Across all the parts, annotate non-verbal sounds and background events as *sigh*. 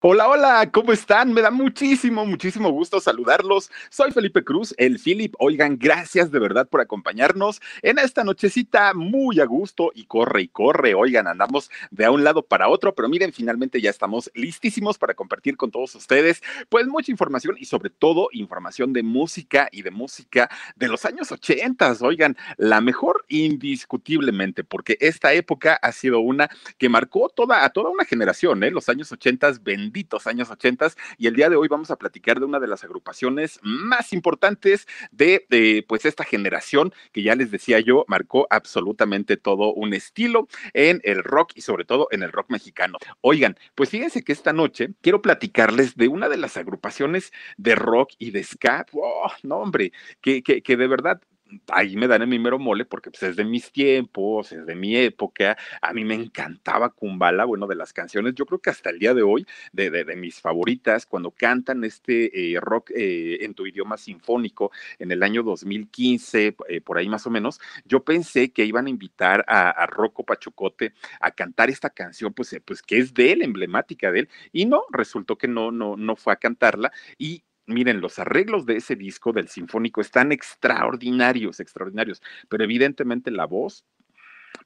Hola, hola, ¿cómo están? Me da muchísimo, muchísimo gusto saludarlos. Soy Felipe Cruz, el Philip. Oigan, gracias de verdad por acompañarnos en esta nochecita muy a gusto y corre y corre. Oigan, andamos de un lado para otro, pero miren, finalmente ya estamos listísimos para compartir con todos ustedes, pues mucha información y sobre todo información de música y de música de los años 80. Oigan, la mejor indiscutiblemente, porque esta época ha sido una que marcó toda, a toda una generación, ¿eh? Los años 80 benditos años 80 y el día de hoy vamos a platicar de una de las agrupaciones más importantes de, pues esta generación que ya les decía yo marcó absolutamente todo un estilo en el rock y sobre todo en el rock mexicano. Oigan, pues fíjense que esta noche quiero platicarles de una de las agrupaciones de rock y de ska, oh, no hombre, que, que de verdad ahí me dan mi mero mole porque pues, es de mis tiempos, es de mi época. A mí me encantaba Kumbala, bueno, de las canciones, yo creo que hasta el día de hoy, de, de, mis favoritas, cuando cantan este eh, rock eh, en tu idioma sinfónico en el año 2015, eh, por ahí más o menos, yo pensé que iban a invitar a, a Rocco Pachucote a cantar esta canción, pues, pues que es de él, emblemática de él, y no, resultó que no, no, no fue a cantarla, y miren, los arreglos de ese disco del Sinfónico están extraordinarios, extraordinarios, pero evidentemente la voz,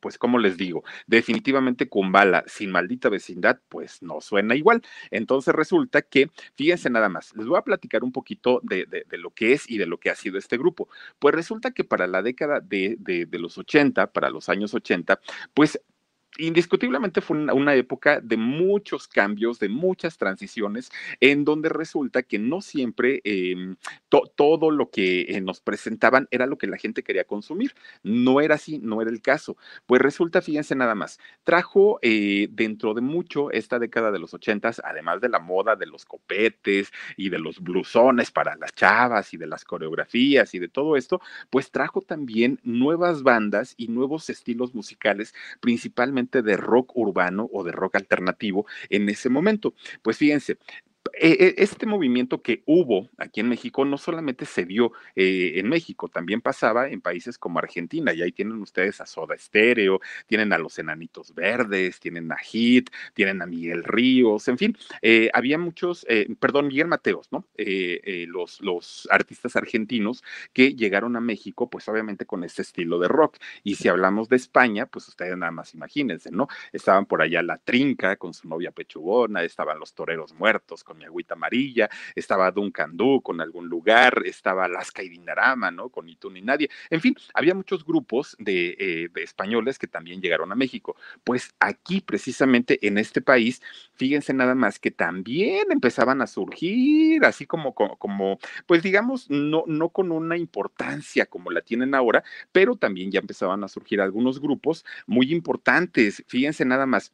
pues como les digo, definitivamente Kumbala sin maldita vecindad, pues no suena igual. Entonces resulta que, fíjense nada más, les voy a platicar un poquito de, de, de lo que es y de lo que ha sido este grupo. Pues resulta que para la década de, de los 80, para los años 80, pues indiscutiblemente fue una, época de muchos cambios, de muchas transiciones, en donde resulta que no siempre to, todo lo que eh, nos presentaban era lo que la gente quería consumir. No era así, no era el caso. Pues resulta, fíjense nada más, trajo eh, dentro de mucho esta década de los ochentas, además de la moda de los copetes y de los blusones para las chavas y de las coreografías y de todo esto, pues trajo también nuevas bandas y nuevos estilos musicales, principalmente de rock urbano o de rock alternativo en ese momento. Pues fíjense, este movimiento que hubo aquí en México no solamente se dio eh, en México, también pasaba en países como Argentina, y ahí tienen ustedes a Soda Stereo, tienen a los Enanitos Verdes, tienen a Hit, tienen a Miguel Ríos, en fin, eh, había muchos, eh, perdón, Miguel Mateos, ¿no? Eh, los, los artistas argentinos que llegaron a México, pues obviamente con este estilo de rock. Y si hablamos de España, pues ustedes nada más imagínense, ¿no? Estaban por allá La Trinca con su novia Pechugona, estaban los Toreros Muertos con agüita amarilla, estaba Duncan Du con algún lugar, estaba Alaska y Dinarama, ¿no? Con Ni tú ni nadie. En fin, había muchos grupos de, eh, de, españoles que también llegaron a México. Pues aquí, precisamente en este país, fíjense nada más que también empezaban a surgir, así como, como, como pues digamos, no, no con una importancia como la tienen ahora, pero también ya empezaban a surgir algunos grupos muy importantes. Fíjense nada más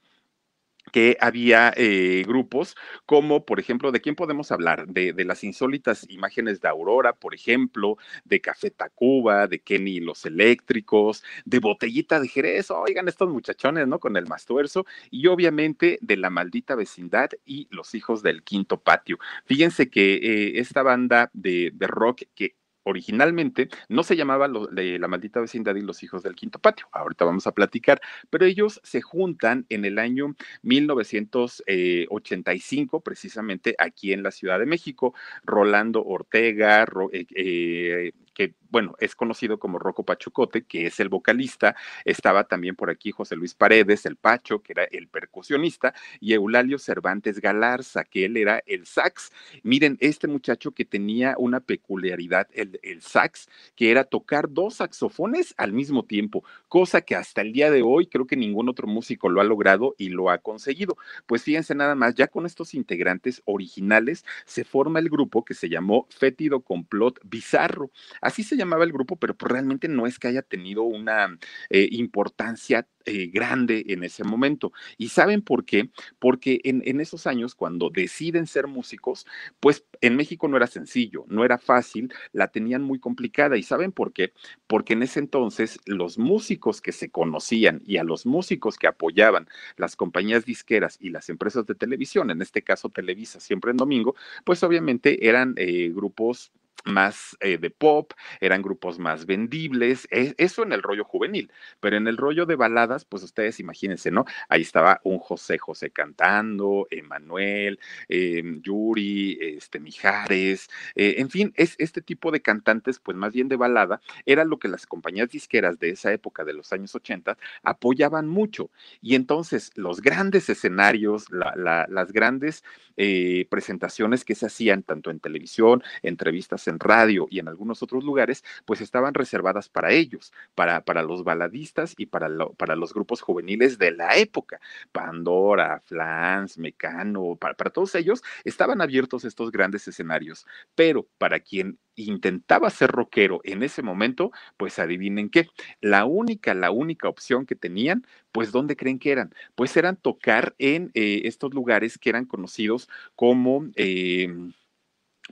que había eh, grupos como, por ejemplo, ¿de quién podemos hablar? De, las insólitas imágenes de Aurora, por ejemplo, de Café Tacuba, de Kenny y los Eléctricos, de Botellita de Jerez, oigan estos muchachones, ¿no? Con el Mastuerzo, y obviamente de La Maldita Vecindad y Los Hijos del Quinto Patio. Fíjense que eh, esta banda de, de rock que originalmente no se llamaba de La Maldita Vecindad y los Hijos del Quinto Patio, ahorita vamos a platicar, pero ellos se juntan en el año 1985, precisamente aquí en la Ciudad de México, Rolando Ortega, eh, eh, que bueno, es conocido como Rocco Pachucote, que es el vocalista, estaba también por aquí José Luis Paredes, el Pacho, que era el percusionista, y Eulalio Cervantes Galarza, que él era el sax. Miren, este muchacho que tenía una peculiaridad, el, el sax, que era tocar dos saxofones al mismo tiempo, cosa que hasta el día de hoy creo que ningún otro músico lo ha logrado y lo ha conseguido. Pues fíjense nada más, ya con estos integrantes originales se forma el grupo que se llamó Fétido Complot Bizarro. Así se llamaba el grupo, pero pues realmente no es que haya tenido una eh, importancia eh, grande en ese momento. ¿Y saben por qué? Porque en, esos años, cuando deciden ser músicos, pues en México no era sencillo, no era fácil, la tenían muy complicada. ¿Y saben por qué? Porque en ese entonces los músicos que se conocían y a los músicos que apoyaban las compañías disqueras y las empresas de televisión, en este caso Televisa, siempre en domingo, pues obviamente eran eh, grupos más eh, de pop, eran grupos más vendibles, e, eso en el rollo juvenil, pero en el rollo de baladas, pues ustedes imagínense, ¿no? Ahí estaba un José José cantando, Emanuel, em, Yuri, este, Mijares, eh, en fin, es este tipo de cantantes, pues más bien de balada, era lo que las compañías disqueras de esa época, de los años 80, apoyaban mucho. Y entonces los grandes escenarios, las grandes eh, presentaciones que se hacían tanto en televisión, entrevistas en radio y en algunos otros lugares, pues estaban reservadas para ellos, para, para los baladistas y para, para los grupos juveniles de la época. Pandora, Flans, Mecano, para, todos ellos estaban abiertos estos grandes escenarios, pero para quien intentaba ser rockero en ese momento, pues adivinen qué, la única, la única opción que tenían, pues ¿dónde creen que eran? Pues eran tocar en eh, estos lugares que eran conocidos como... Eh,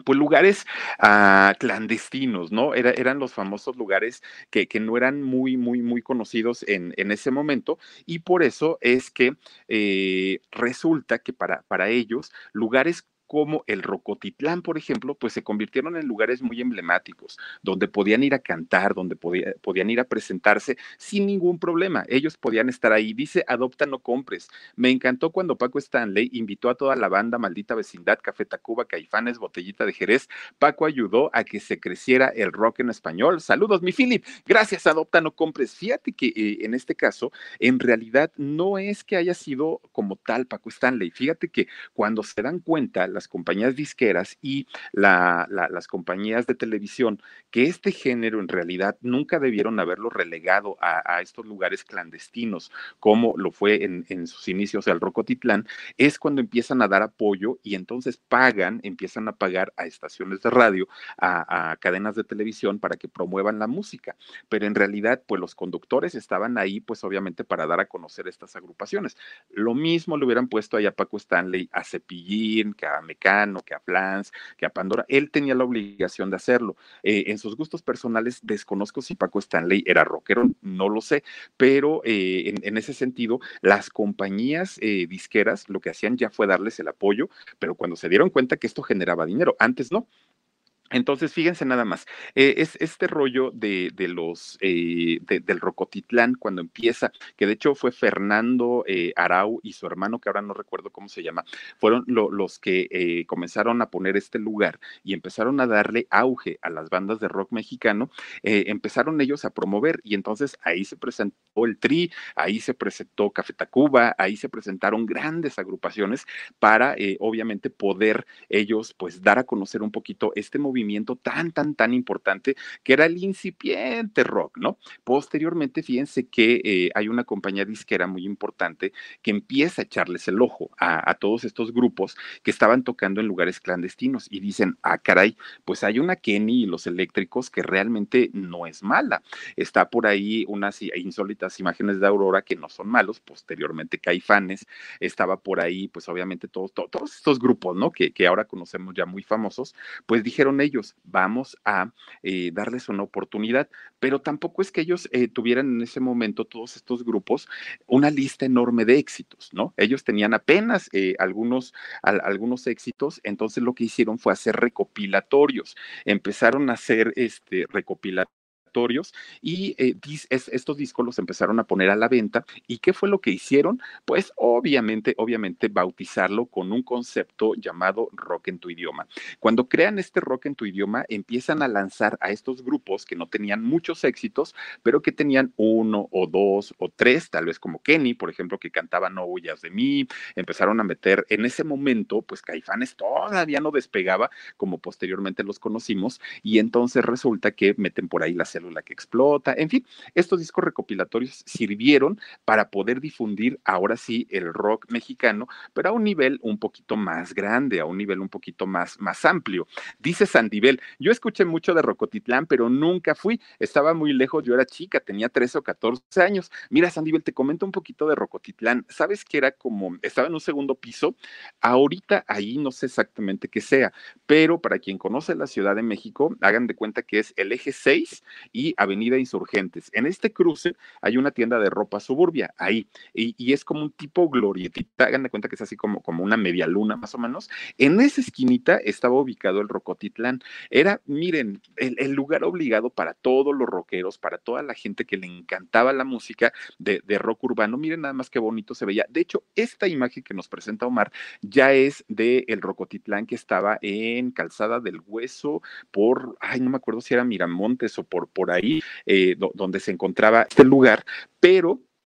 pues lugares ah, clandestinos, ¿no? Era, eran los famosos lugares que, que, no eran muy, muy, muy conocidos en, en, ese momento y por eso es que eh, resulta que para, para ellos lugares como el Rocotitlán, por ejemplo, pues se convirtieron en lugares muy emblemáticos, donde podían ir a cantar, donde podían ir a presentarse sin ningún problema. Ellos podían estar ahí. Dice, adopta, no compres. Me encantó cuando Paco Stanley invitó a toda la banda Maldita Vecindad, Café Tacuba, Caifanes, Botellita de Jerez. Paco ayudó a que se creciera el rock en español. Saludos, mi Philip. Gracias, adopta, no compres. Fíjate que eh, en este caso, en realidad no es que haya sido como tal Paco Stanley. Fíjate que cuando se dan cuenta, las compañías disqueras y las compañías de televisión que este género en realidad nunca debieron haberlo relegado a, estos lugares clandestinos, como lo fue en, sus inicios el Rocotitlán, es cuando empiezan a dar apoyo y entonces pagan, empiezan a pagar a estaciones de radio, a, a cadenas de televisión para que promuevan la música. Pero en realidad, pues los conductores estaban ahí, pues obviamente para dar a conocer estas agrupaciones. Lo mismo le hubieran puesto ahí a Paco Stanley, a Cepillín, que a Mecano, que a Flans, que a Pandora. Él tenía la obligación de hacerlo. Eh, en sus gustos personales, desconozco si Paco Stanley era rockero, no lo sé, pero eh, en, ese sentido, las compañías eh, disqueras lo que hacían ya fue darles el apoyo, pero cuando se dieron cuenta que esto generaba dinero, antes no. Entonces, fíjense nada más, eh, es este rollo de, los eh, del Rocotitlán cuando empieza, que de hecho fue Fernando eh, Arau y su hermano, que ahora no recuerdo cómo se llama, fueron los que comenzaron a poner este lugar y empezaron a darle auge a las bandas de rock mexicano, empezaron ellos a promover y entonces ahí se presentó el Tri, ahí se presentó Café Tacuba, ahí se presentaron grandes agrupaciones para obviamente poder ellos pues dar a conocer un poquito este movimiento movimiento tan, tan, tan importante que era el incipiente rock, ¿no? Posteriormente, fíjense que eh, hay una compañía disquera muy importante que empieza a echarles el ojo a, todos estos grupos que estaban tocando en lugares clandestinos y dicen, ah, caray, pues hay una Kenny y los eléctricos que realmente no es mala. Está por ahí unas insólitas imágenes de Aurora que no son malos, posteriormente Caifanes, estaba por ahí, pues obviamente todos, todos, estos grupos, ¿no? Que, que ahora conocemos ya muy famosos, pues dijeron ellos, vamos a eh, darles una oportunidad, pero tampoco es que ellos eh, tuvieran en ese momento, todos estos grupos, una lista enorme de éxitos, ¿no? Ellos tenían apenas eh, algunos, algunos éxitos, entonces lo que hicieron fue hacer recopilatorios, empezaron a hacer este recopilatorios y eh, estos discos los empezaron a poner a la venta. ¿Y qué fue lo que hicieron? Pues obviamente, obviamente bautizarlo con un concepto llamado rock en tu idioma. Cuando crean este rock en tu idioma, empiezan a lanzar a estos grupos que no tenían muchos éxitos, pero que tenían uno o dos o tres, tal vez como Kenny, por ejemplo, que cantaba No huyas de mí, empezaron a meter en ese momento, pues Caifanes todavía no despegaba, como posteriormente los conocimos, y entonces resulta que meten por ahí la célula la que explota, en fin, estos discos recopilatorios sirvieron para poder difundir ahora sí el rock mexicano, pero a un nivel un poquito más grande, a un nivel un poquito más, más amplio. Dice Sandivel, yo escuché mucho de Rocotitlán, pero nunca fui, estaba muy lejos, yo era chica, tenía 13 o 14 años. Mira, Sandivel, te comento un poquito de Rocotitlán, ¿sabes que era como, estaba en un segundo piso? Ahorita ahí no sé exactamente qué sea, pero para quien conoce la Ciudad de México, hagan de cuenta que es el eje 6 y Avenida Insurgentes. En este cruce hay una tienda de ropa suburbia, ahí, y, es como un tipo glorietita, hagan de cuenta que es así como, como una media luna más o menos. En esa esquinita estaba ubicado el Rocotitlán. Era, miren, el, lugar obligado para todos los rockeros, para toda la gente que le encantaba la música de, de rock urbano. Miren nada más qué bonito se veía. De hecho, esta imagen que nos presenta Omar ya es de el Rocotitlán que estaba en Calzada del Hueso por, ay, no me acuerdo si era Miramontes o por, por ahí, eh, donde se encontraba este lugar, pero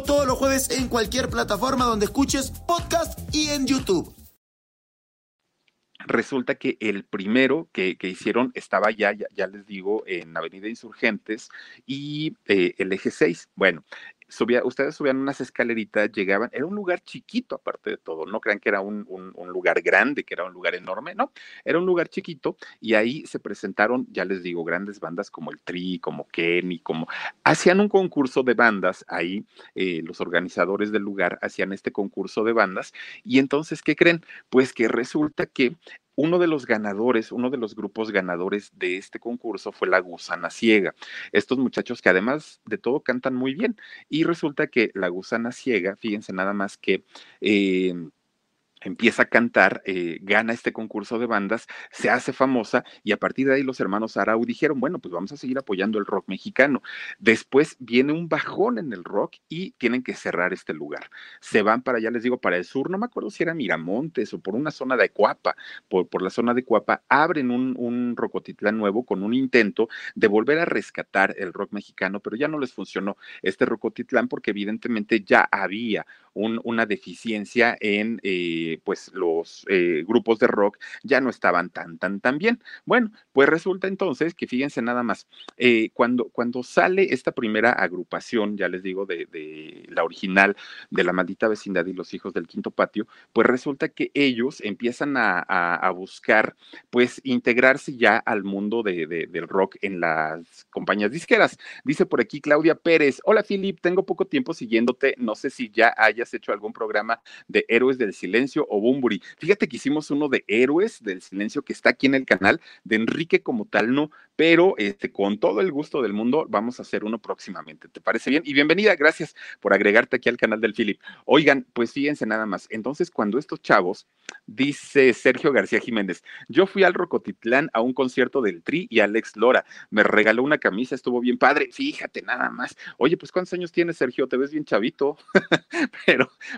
Todos los jueves en cualquier plataforma donde escuches podcast y en YouTube. Resulta que el primero que, hicieron estaba ya, ya, les digo, en Avenida Insurgentes y eh, el eje 6. Bueno, ustedes subían unas escaleritas, llegaban, era un lugar chiquito aparte de todo, no crean que era un, lugar grande, que era un lugar enorme, no, era un lugar chiquito y ahí se presentaron, ya les digo, grandes bandas como el Tri, como Kenny, como, hacían un concurso de bandas ahí, eh, los organizadores del lugar hacían este concurso de bandas y entonces, ¿qué creen? Pues que resulta que uno de los ganadores, uno de los grupos ganadores de este concurso fue La Gusana Ciega. Estos muchachos que además de todo cantan muy bien. Y resulta que La Gusana Ciega, fíjense nada más que... Eh, empieza a cantar, eh, gana este concurso de bandas, se hace famosa y a partir de ahí los hermanos Arau dijeron, bueno, pues vamos a seguir apoyando el rock mexicano. Después viene un bajón en el rock y tienen que cerrar este lugar. Se van para allá, les digo, para el sur, no me acuerdo si era Miramontes o por una zona de Cuapa, por, por la zona de Cuapa, abren un, un Rocotitlán nuevo con un intento de volver a rescatar el rock mexicano, pero ya no les funcionó este Rocotitlán porque evidentemente ya había una deficiencia en... Eh, pues los eh, grupos de rock ya no estaban tan, tan, tan bien. Bueno, pues resulta entonces que fíjense nada más, eh, cuando, cuando sale esta primera agrupación, ya les digo, de, la original de la maldita vecindad y los hijos del quinto patio, pues resulta que ellos empiezan a, buscar, pues, integrarse ya al mundo de, del rock en las compañías disqueras. Dice por aquí Claudia Pérez, hola Philip, tengo poco tiempo siguiéndote, no sé si ya hayas hecho algún programa de Héroes del Silencio o Bumburi. Fíjate que hicimos uno de Héroes del Silencio que está aquí en el canal, de Enrique como tal no, pero este, con todo el gusto del mundo vamos a hacer uno próximamente. ¿Te parece bien? Y bienvenida, gracias por agregarte aquí al canal del Philip. Oigan, pues fíjense nada más. Entonces, cuando estos chavos, dice Sergio García Jiménez, yo fui al Rocotitlán a un concierto del Tri y Alex Lora, me regaló una camisa, estuvo bien padre. Fíjate nada más. Oye, pues ¿cuántos años tienes, Sergio? Te ves bien chavito. *laughs*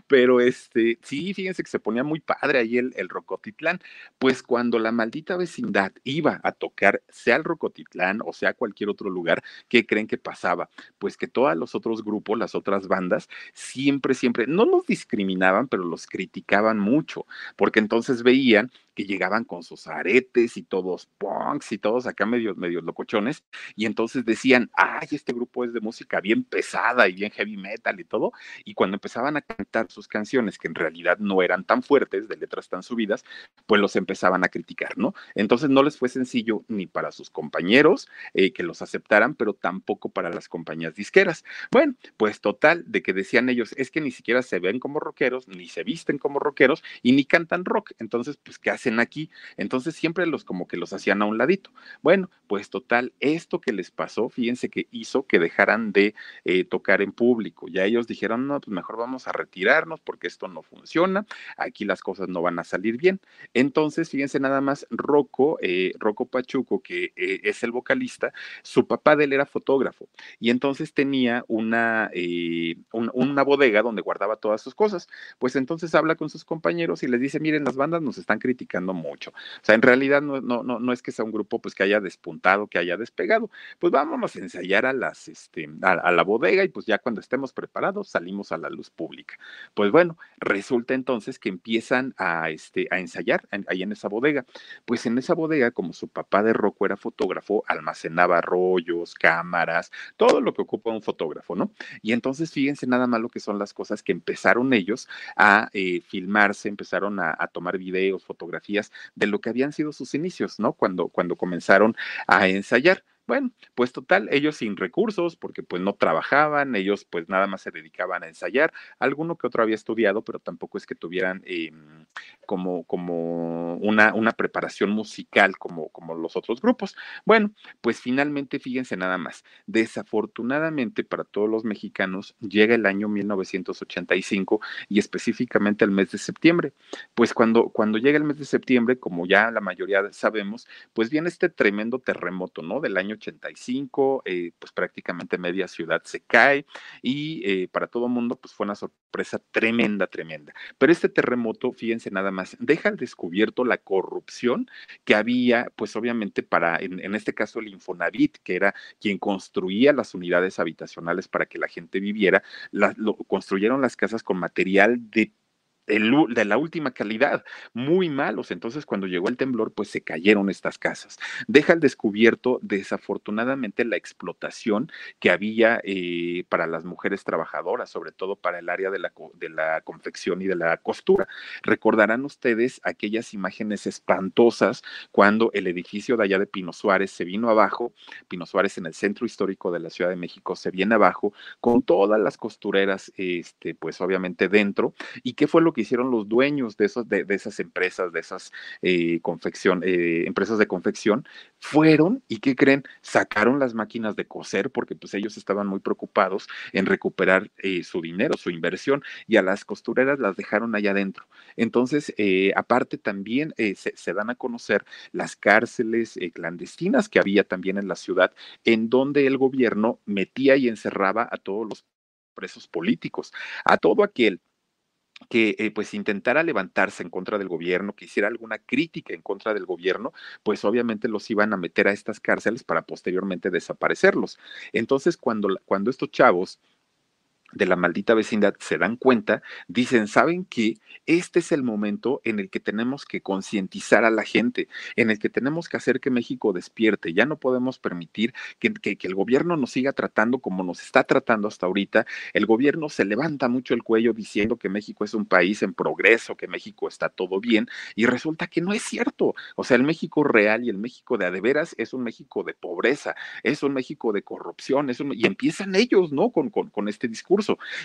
pero, este, sí, fíjense que se ponía muy padre ahí el, el Rocotitlán. Pues cuando la maldita vecindad iba a tocar, sea el Rocotitlán, Cotitlán o sea cualquier otro lugar, ¿qué creen que pasaba? Pues que todos los otros grupos, las otras bandas, siempre, siempre, no los discriminaban, pero los criticaban mucho, porque entonces veían que llegaban con sus aretes y todos punks y todos acá medio, medio locochones, y entonces decían, ay, este grupo es de música bien pesada y bien heavy metal y todo, y cuando empezaban a cantar sus canciones, que en realidad no eran tan fuertes, de letras tan subidas, pues los empezaban a criticar, ¿no? Entonces no les fue sencillo ni para sus compañeros eh, que los aceptaran, pero tampoco para las compañías disqueras. Bueno, pues total, de que decían ellos, es que ni siquiera se ven como rockeros, ni se visten como rockeros y ni cantan rock, entonces, pues, ¿qué hacen? Aquí. Entonces siempre los como que los hacían a un ladito. Bueno, pues total, esto que les pasó, fíjense que hizo que dejaran de eh, tocar en público. Ya ellos dijeron, no, pues mejor vamos a retirarnos porque esto no funciona, aquí las cosas no van a salir bien. Entonces, fíjense nada más, Rocco, eh, Pachuco, que eh, es el vocalista, su papá de él era fotógrafo y entonces tenía una, una bodega donde guardaba todas sus cosas. Pues entonces habla con sus compañeros y les dice, miren, las bandas nos están criticando mucho. O sea, en realidad no, no, no, no es que sea un grupo pues que haya despuntado, que haya despegado. Pues vámonos a ensayar a las, este, a, la bodega y pues ya cuando estemos preparados salimos a la luz pública. Pues bueno, resulta entonces que empiezan a, este, a ensayar ahí en esa bodega. Pues en esa bodega, como su papá de Rocco era fotógrafo, almacenaba rollos, cámaras, todo lo que ocupa un fotógrafo, ¿no? Y entonces fíjense nada más lo que son las cosas que empezaron ellos a eh, filmarse, empezaron a, a, tomar videos, fotografías de lo que habían sido sus inicios, ¿no? Cuando, cuando comenzaron a ensayar. Bueno, pues total, ellos sin recursos, porque pues no trabajaban, ellos pues nada más se dedicaban a ensayar, alguno que otro había estudiado, pero tampoco es que tuvieran eh, como, como una, una preparación musical como, como los otros grupos. Bueno, pues finalmente, fíjense nada más, desafortunadamente para todos los mexicanos llega el año 1985 y específicamente el mes de septiembre. Pues cuando, cuando llega el mes de septiembre, como ya la mayoría sabemos, pues viene este tremendo terremoto, ¿no? Del año 85, eh, pues prácticamente media ciudad se cae y eh, para todo el mundo pues fue una sorpresa tremenda, tremenda. Pero este terremoto, fíjense nada más, deja al descubierto la corrupción que había, pues obviamente para, en, este caso el Infonavit, que era quien construía las unidades habitacionales para que la gente viviera, construyeron las casas con material de de la última calidad, muy malos. Entonces, cuando llegó el temblor, pues se cayeron estas casas. Deja al descubierto, desafortunadamente, la explotación que había eh, para las mujeres trabajadoras, sobre todo para el área de la, de la confección y de la costura. Recordarán ustedes aquellas imágenes espantosas cuando el edificio de allá de Pino Suárez se vino abajo, Pino Suárez en el centro histórico de la Ciudad de México se viene abajo, con todas las costureras, este, pues obviamente dentro. ¿Y qué fue lo que hicieron los dueños de, de, esas empresas, de esas eh, confección, eh, empresas de confección, fueron y ¿qué creen? Sacaron las máquinas de coser porque pues ellos estaban muy preocupados en recuperar eh, su dinero, su inversión y a las costureras las dejaron allá adentro. Entonces, aparte también se, se, dan a conocer las cárceles clandestinas que había también en la ciudad en donde el gobierno metía y encerraba a todos los presos políticos, a todo aquel que eh, pues intentara levantarse en contra del gobierno, que hiciera alguna crítica en contra del gobierno, pues obviamente los iban a meter a estas cárceles para posteriormente desaparecerlos. Entonces, cuando, cuando estos chavos de la maldita vecindad se dan cuenta, dicen, ¿saben qué? Este es el momento en el que tenemos que concientizar a la gente, en el que tenemos que hacer que México despierte. Ya no podemos permitir que, que, que, el gobierno nos siga tratando como nos está tratando hasta ahorita. El gobierno se levanta mucho el cuello diciendo que México es un país en progreso, que México está todo bien, y resulta que no es cierto. O sea, el México real y el México de adeveras es un México de pobreza, es un México de corrupción, y empiezan ellos, ¿no? Con, con, con este discurso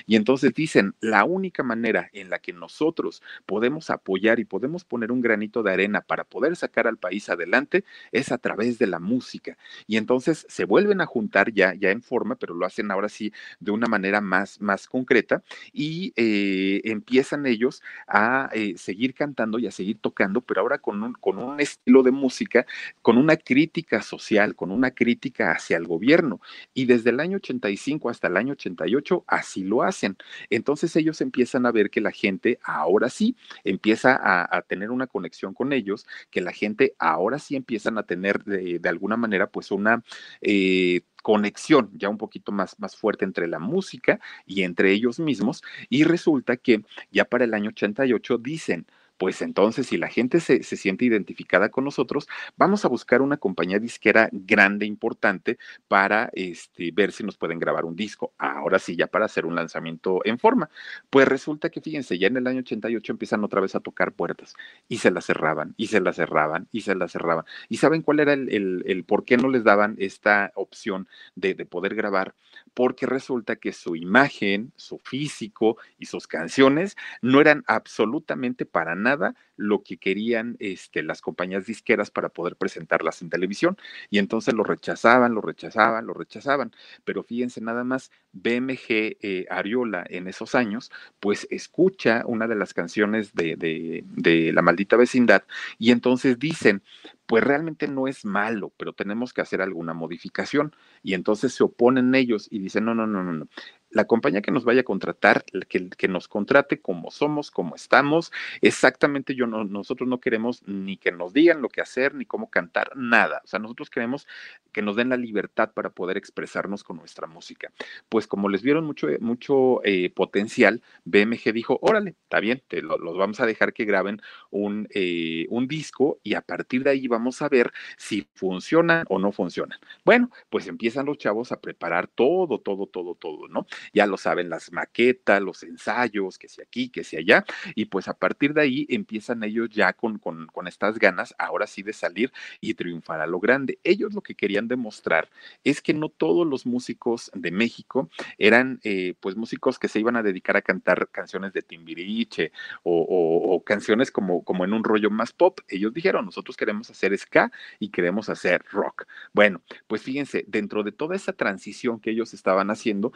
Y entonces dicen, la única manera en la que nosotros podemos apoyar y podemos poner un granito de arena para poder sacar al país adelante es a través de la música. Y entonces se vuelven a juntar ya, ya en forma, pero lo hacen ahora sí de una manera más, más concreta y eh, empiezan ellos a eh, seguir cantando y a seguir tocando, pero ahora con un, con un estilo de música, con una crítica social, con una crítica hacia el gobierno. Y desde el año 85 hasta el año 88, así lo hacen. Entonces ellos empiezan a ver que la gente ahora sí empieza a, tener una conexión con ellos, que la gente ahora sí empiezan a tener de, de alguna manera pues una eh, conexión ya un poquito más, más fuerte entre la música y entre ellos mismos. Y resulta que ya para el año 88 dicen, pues entonces si la gente se, se, siente identificada con nosotros, vamos a buscar una compañía disquera grande, importante, para este, ver si nos pueden grabar un disco. Ahora sí, ya para hacer un lanzamiento en forma. Pues resulta que, fíjense, ya en el año 88 empiezan otra vez a tocar puertas y se las cerraban, y se las cerraban, y se las cerraban. ¿Y saben cuál era el, el, el por qué no les daban esta opción de, de poder grabar? Porque resulta que su imagen, su físico y sus canciones no eran absolutamente para nada lo que querían este, las compañías disqueras para poder presentarlas en televisión. Y entonces lo rechazaban, lo rechazaban, lo rechazaban. Pero fíjense nada más, BMG eh, Ariola en esos años, pues escucha una de las canciones de, de La maldita vecindad y entonces dicen, pues realmente no es malo, pero tenemos que hacer alguna modificación. Y entonces se oponen ellos y dicen, no, no, no, no, no. La compañía que nos vaya a contratar, que, nos contrate como somos, como estamos, exactamente yo no, nosotros no queremos ni que nos digan lo que hacer, ni cómo cantar, nada. O sea, nosotros queremos que nos den la libertad para poder expresarnos con nuestra música. Pues como les vieron mucho, mucho eh, potencial, BMG dijo, órale, está bien, te los vamos a dejar que graben un, eh, un disco y a partir de ahí vamos a ver si funcionan o no funcionan. Bueno, pues empiezan los chavos a preparar todo, todo, todo, todo, ¿no? Ya lo saben, las maquetas, los ensayos, que si aquí, que si allá, y pues a partir de ahí empiezan ellos ya con, con, con estas ganas, ahora sí, de salir y triunfar a lo grande. Ellos lo que querían demostrar es que no todos los músicos de México eran eh, pues músicos que se iban a dedicar a cantar canciones de Timbiriche o, canciones como, como en un rollo más pop. Ellos dijeron, nosotros queremos hacer ska y queremos hacer rock. Bueno, pues fíjense, dentro de toda esa transición que ellos estaban haciendo,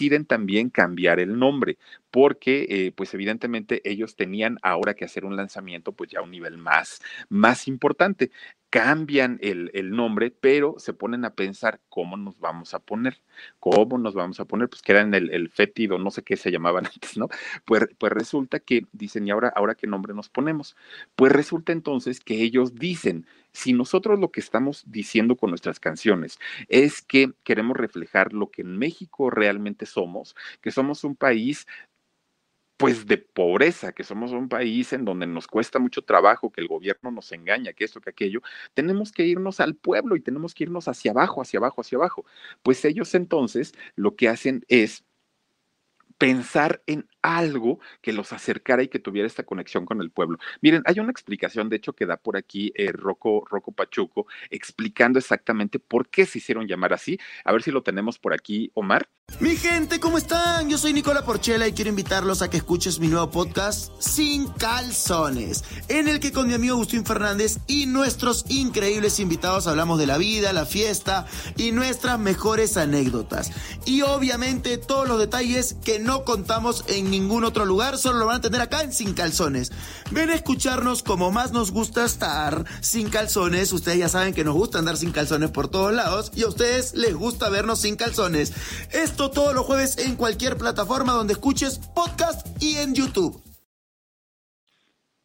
deciden también cambiar el nombre, porque eh, pues evidentemente ellos tenían ahora que hacer un lanzamiento pues ya a un nivel más, más importante cambian el, el, nombre, pero se ponen a pensar cómo nos vamos a poner, cómo nos vamos a poner, pues que eran el, el fétido, no sé qué se llamaban *laughs* antes, ¿no? Pues, pues resulta que dicen, ¿y ahora, ahora qué nombre nos ponemos? Pues resulta entonces que ellos dicen, si nosotros lo que estamos diciendo con nuestras canciones es que queremos reflejar lo que en México realmente somos, que somos un país pues de pobreza, que somos un país en donde nos cuesta mucho trabajo, que el gobierno nos engaña, que esto, que aquello, tenemos que irnos al pueblo y tenemos que irnos hacia abajo, hacia abajo, hacia abajo. Pues ellos entonces lo que hacen es pensar en algo que los acercara y que tuviera esta conexión con el pueblo. Miren, hay una explicación, de hecho, que da por aquí eh, Rocco, Rocco Pachuco, explicando exactamente por qué se hicieron llamar así. A ver si lo tenemos por aquí, Omar. Mi gente, ¿cómo están? Yo soy Nicola Porchela y quiero invitarlos a que escuches mi nuevo podcast Sin Calzones, en el que con mi amigo Agustín Fernández y nuestros increíbles invitados hablamos de la vida, la fiesta y nuestras mejores anécdotas. Y obviamente todos los detalles que no contamos en ningún otro lugar, solo lo van a tener acá en Sin Calzones. Ven a escucharnos como más nos gusta estar sin calzones. Ustedes ya saben que nos gusta andar sin calzones por todos lados y a ustedes les gusta vernos sin calzones. Esto todos los jueves en cualquier plataforma donde escuches podcast y en YouTube.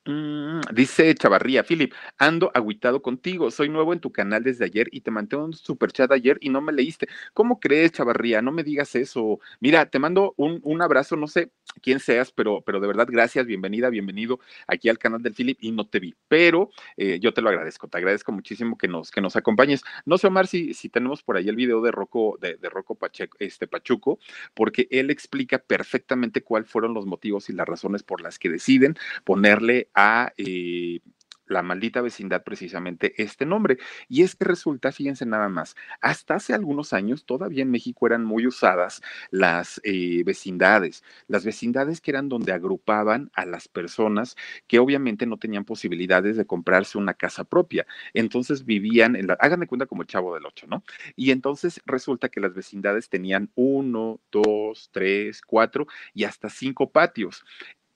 Mm, dice Chavarría, Philip, ando agüitado contigo, soy nuevo en tu canal desde ayer y te mandé un super chat ayer y no me leíste. ¿Cómo crees, Chavarría? No me digas eso. Mira, te mando un, un abrazo, no sé quién seas, pero, pero de verdad, gracias, bienvenida, bienvenido aquí al canal del Philip y no te vi, pero eh, yo te lo agradezco, te agradezco muchísimo que nos, que nos acompañes. No sé, Omar, si, si tenemos por ahí el video de Rocco, de, de Rocco Pacheco, este, Pachuco, porque él explica perfectamente cuáles fueron los motivos y las razones por las que deciden ponerle a eh, la maldita vecindad precisamente este nombre. Y es que resulta, fíjense nada más, hasta hace algunos años todavía en México eran muy usadas las eh, vecindades, las vecindades que eran donde agrupaban a las personas que obviamente no tenían posibilidades de comprarse una casa propia. Entonces vivían, en la, hagan de cuenta como el chavo del ocho, ¿no? Y entonces resulta que las vecindades tenían uno, dos, tres, cuatro y hasta cinco patios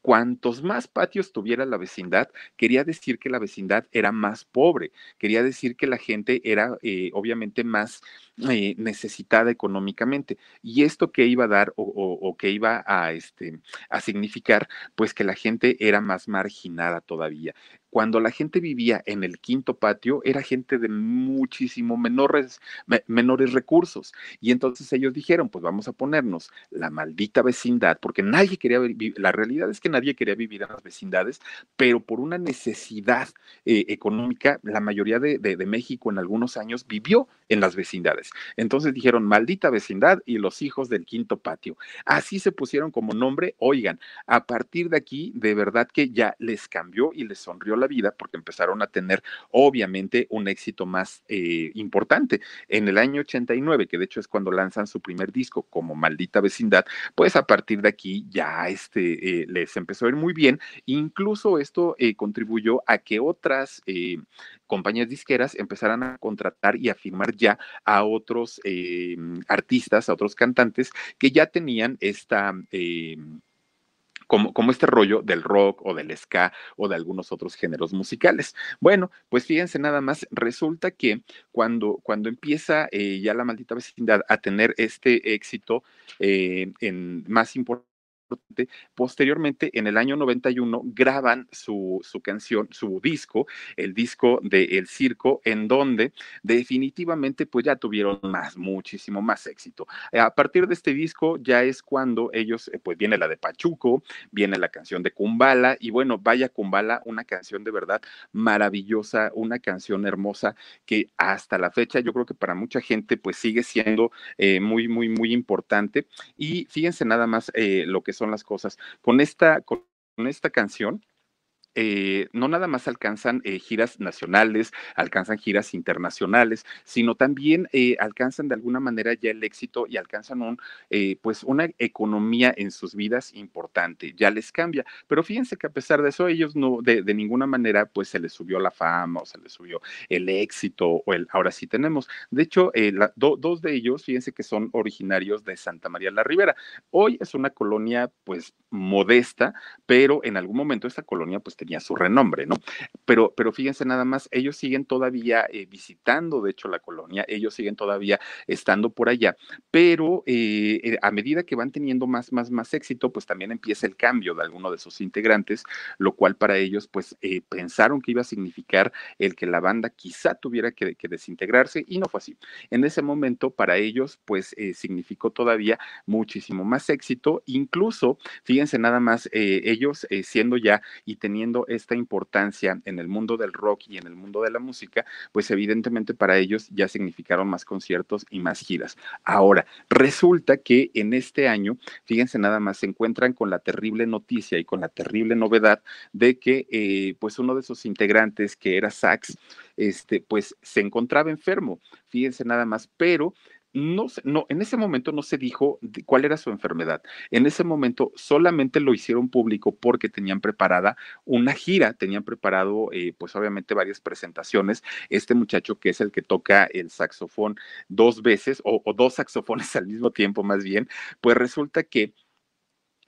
cuantos más patios tuviera la vecindad, quería decir que la vecindad era más pobre, quería decir que la gente era eh, obviamente más eh, necesitada económicamente. Y esto que iba a dar o, o, que iba a, este, a significar, pues que la gente era más marginada todavía cuando la gente vivía en el quinto patio, era gente de muchísimo menores, me, menores recursos. Y entonces ellos dijeron, pues vamos a ponernos la maldita vecindad, porque nadie quería vivir, la realidad es que nadie quería vivir en las vecindades, pero por una necesidad eh, económica, la mayoría de, de México en algunos años vivió en las vecindades. Entonces dijeron, maldita vecindad y los hijos del quinto patio. Así se pusieron como nombre, oigan, a partir de aquí, de verdad que ya les cambió y les sonrió la vida porque empezaron a tener obviamente un éxito más eh, importante. En el año 89, que de hecho es cuando lanzan su primer disco como Maldita Vecindad, pues a partir de aquí ya este, eh, les empezó a ir muy bien. Incluso esto eh, contribuyó a que otras compañías disqueras empezaran a contratar y a firmar ya a otros artistas, a otros cantantes que ya tenían esta como, como, este rollo del rock o del ska o de algunos otros géneros musicales. Bueno, pues fíjense nada más, resulta que cuando, cuando empieza eh, ya la maldita vecindad a tener este éxito eh, en más importante, Posteriormente, en el año 91, graban su, su canción, su disco, el disco de El Circo, en donde definitivamente pues ya tuvieron más, muchísimo más éxito. A partir de este disco ya es cuando ellos, eh, pues viene la de Pachuco, viene la canción de Kumbala, y bueno, vaya Kumbala, una canción de verdad maravillosa, una canción hermosa que hasta la fecha yo creo que para mucha gente pues sigue siendo eh, muy, muy, muy importante. Y fíjense nada más eh, lo que son las cosas. Con esta, con esta canción, eh, no nada más alcanzan eh, giras nacionales, alcanzan giras internacionales, sino también eh, alcanzan de alguna manera ya el éxito y alcanzan un, pues una economía en sus vidas importante, ya les cambia. Pero fíjense que a pesar de eso, ellos no, de, ninguna manera, pues se les subió la fama o se les subió el éxito o el, ahora sí tenemos. De hecho, dos de ellos, fíjense que son originarios de Santa María la Ribera. Hoy es una colonia, pues, modesta, pero en algún momento esta colonia, pues, tenía su renombre, ¿no? Pero, pero fíjense nada más, ellos siguen todavía eh, visitando, de hecho, la colonia, ellos siguen todavía estando por allá, pero eh, eh, a medida que van teniendo más, más, más éxito, pues también empieza el cambio de alguno de sus integrantes, lo cual para ellos, pues pensaron que iba a significar el que la banda quizá tuviera que, que desintegrarse y no fue así. En ese momento, para ellos, pues significó todavía muchísimo más éxito, incluso, fíjense nada más, ellos siendo ya y teniendo esta importancia en el mundo del rock y en el mundo de la música, pues evidentemente para ellos ya significaron más conciertos y más giras. Ahora, resulta que en este año, fíjense nada más, se encuentran con la terrible noticia y con la terrible novedad de que eh, pues uno de sus integrantes, que era Sax, este, pues se encontraba enfermo, fíjense nada más, pero no, no, en ese momento no se dijo cuál era su enfermedad. En ese momento solamente lo hicieron público porque tenían preparada una gira, tenían preparado, eh, pues obviamente varias presentaciones. Este muchacho que es el que toca el saxofón dos veces o, o dos saxofones *laughs* al mismo tiempo más bien, pues resulta que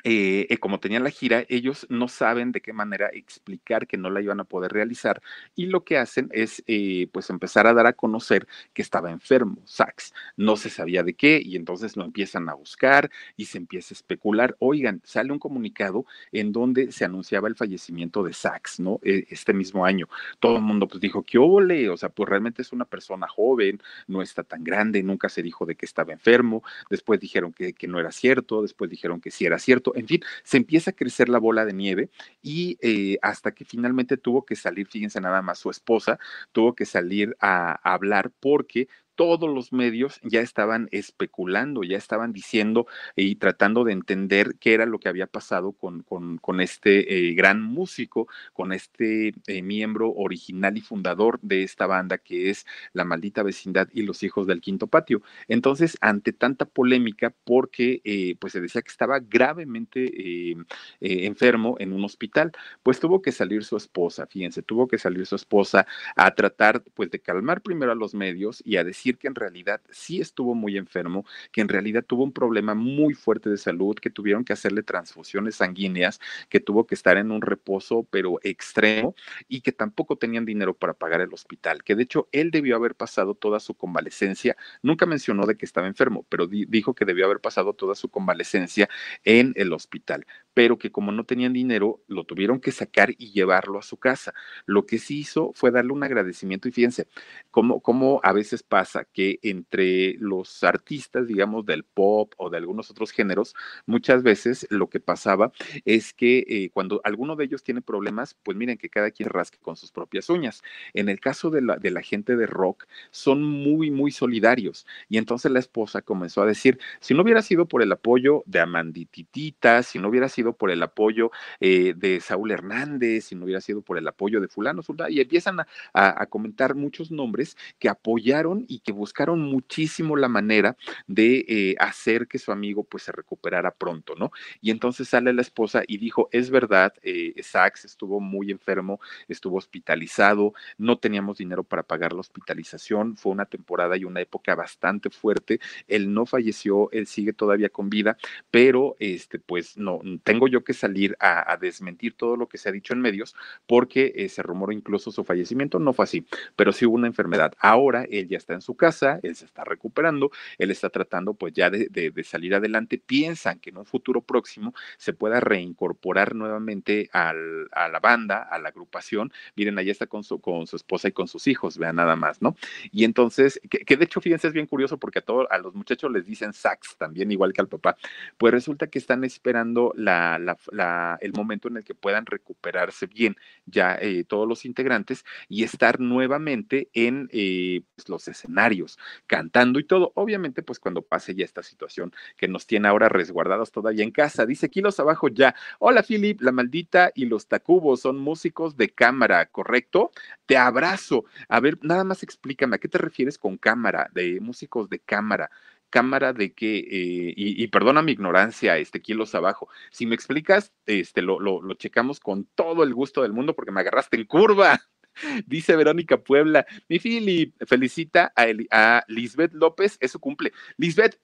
eh, eh, como tenían la gira, ellos no saben de qué manera explicar que no la iban a poder realizar y lo que hacen es eh, pues empezar a dar a conocer que estaba enfermo, Sax. No se sabía de qué y entonces lo empiezan a buscar y se empieza a especular. Oigan, sale un comunicado en donde se anunciaba el fallecimiento de Sax, ¿no? E, este mismo año. Todo el mundo pues dijo, ¿qué óvole? O sea, pues realmente es una persona joven, no está tan grande, nunca se dijo de que estaba enfermo. Después dijeron que no era cierto, después dijeron que sí era cierto en fin, se empieza a crecer la bola de nieve y eh, hasta que finalmente tuvo que salir, fíjense nada más, su esposa tuvo que salir a hablar porque todos los medios ya estaban especulando, ya estaban diciendo y tratando de entender qué era lo que había pasado con, con, este eh, gran músico, con este eh, miembro original y fundador de esta banda que es La Maldita Vecindad y Los Hijos del Quinto Patio. Entonces, ante tanta polémica, porque eh, pues se decía que estaba gravemente enfermo en un hospital, pues tuvo que salir su esposa, fíjense, tuvo que salir su esposa a tratar pues de calmar primero a los medios y a decir que en realidad sí estuvo muy enfermo, que en realidad tuvo un problema muy fuerte de salud, que tuvieron que hacerle transfusiones sanguíneas, que tuvo que estar en un reposo pero extremo y que tampoco tenían dinero para pagar el hospital, que de hecho él debió haber pasado toda su convalecencia, nunca mencionó de que estaba enfermo, pero dijo que debió haber pasado toda su convalecencia en el hospital pero que como no tenían dinero, lo tuvieron que sacar y llevarlo a su casa. Lo que sí hizo fue darle un agradecimiento y fíjense cómo, cómo a veces pasa que entre los artistas, digamos, del pop o de algunos otros géneros, muchas veces lo que pasaba es que eh, cuando alguno de ellos tiene problemas, pues miren que cada quien rasque con sus propias uñas. En el caso de la, de la gente de rock, son muy, muy solidarios. Y entonces la esposa comenzó a decir, si no hubiera sido por el apoyo de Amandititita, si no hubiera sido por el apoyo eh, de Saúl Hernández, si no hubiera sido por el apoyo de fulano, y empiezan a, comentar muchos nombres que apoyaron y que buscaron muchísimo la manera de eh, hacer que su amigo pues se recuperara pronto, ¿no? Y entonces sale la esposa y dijo, es verdad, eh, Sax estuvo muy enfermo, estuvo hospitalizado, no teníamos dinero para pagar la hospitalización, fue una temporada y una época bastante fuerte, él no falleció, él sigue todavía con vida, pero este pues no tengo yo que salir a, desmentir todo lo que se ha dicho en medios porque eh, se rumoró incluso su fallecimiento. No fue así, pero sí hubo una enfermedad. Ahora él ya está en su casa, él se está recuperando, él está tratando pues ya de, salir adelante. Piensan que en un futuro próximo se pueda reincorporar nuevamente al, a la banda, a la agrupación. Miren, allá está con su, con su esposa y con sus hijos, vean nada más, ¿no? Y entonces, que, de hecho, fíjense, es bien curioso porque a todos, a los muchachos les dicen sax también, igual que al papá. Pues resulta que están esperando la, la, el momento en el que puedan recuperarse bien ya eh, todos los integrantes y estar nuevamente en eh, pues, los escenarios, cantando y todo. Obviamente, pues cuando pase ya esta situación que nos tiene ahora resguardados todavía en casa. Dice kilos abajo ya. Hola, Philip, la maldita y los tacubos son músicos de cámara, ¿correcto? Te abrazo. A ver, nada más explícame, ¿a qué te refieres con cámara, de músicos de cámara? Cámara de que, eh, y, perdona mi ignorancia, este, kilos abajo. Si me explicas, este, lo, lo, lo, checamos con todo el gusto del mundo porque me agarraste en curva. *laughs* Dice Verónica Puebla, mi Philip felicita a, Lisbeth López, es su cumple. Lisbeth,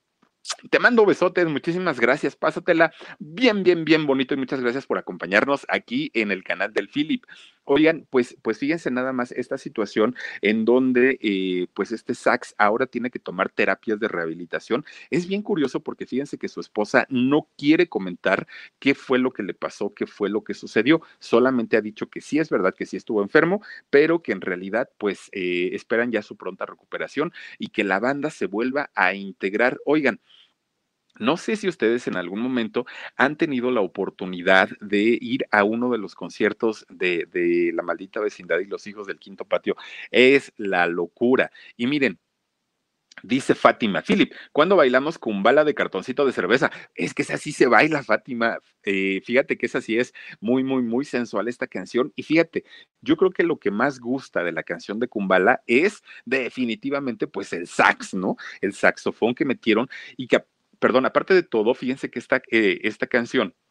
te mando besotes, muchísimas gracias. Pásatela bien, bien, bien bonito y muchas gracias por acompañarnos aquí en el canal del Philip. Oigan, pues, pues fíjense nada más esta situación en donde eh, pues este Sax ahora tiene que tomar terapias de rehabilitación. Es bien curioso porque fíjense que su esposa no quiere comentar qué fue lo que le pasó, qué fue lo que sucedió. Solamente ha dicho que sí es verdad que sí estuvo enfermo, pero que en realidad pues eh, esperan ya su pronta recuperación y que la banda se vuelva a integrar. Oigan, no sé si ustedes en algún momento han tenido la oportunidad de ir a uno de los conciertos de, de, La Maldita Vecindad y los Hijos del Quinto Patio. Es la locura. Y miren, Dice Fátima, Philip, ¿cuándo bailamos con bala de cartoncito de cerveza? Es que es así se baila, Fátima. Eh, fíjate que es así, es muy, muy, muy sensual esta canción. Y fíjate, yo creo que lo que más gusta de la canción de Kumbala es definitivamente pues el sax, ¿no? El saxofón que metieron y que perdón, aparte de todo, fíjense que esta, eh, esta canción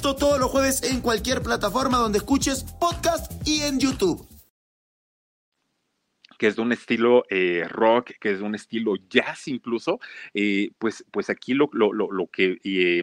Todos los jueves en cualquier plataforma donde escuches podcast y en YouTube. Que es de un estilo eh, rock, que es de un estilo jazz incluso, eh, pues, pues aquí lo, lo, lo, lo que eh,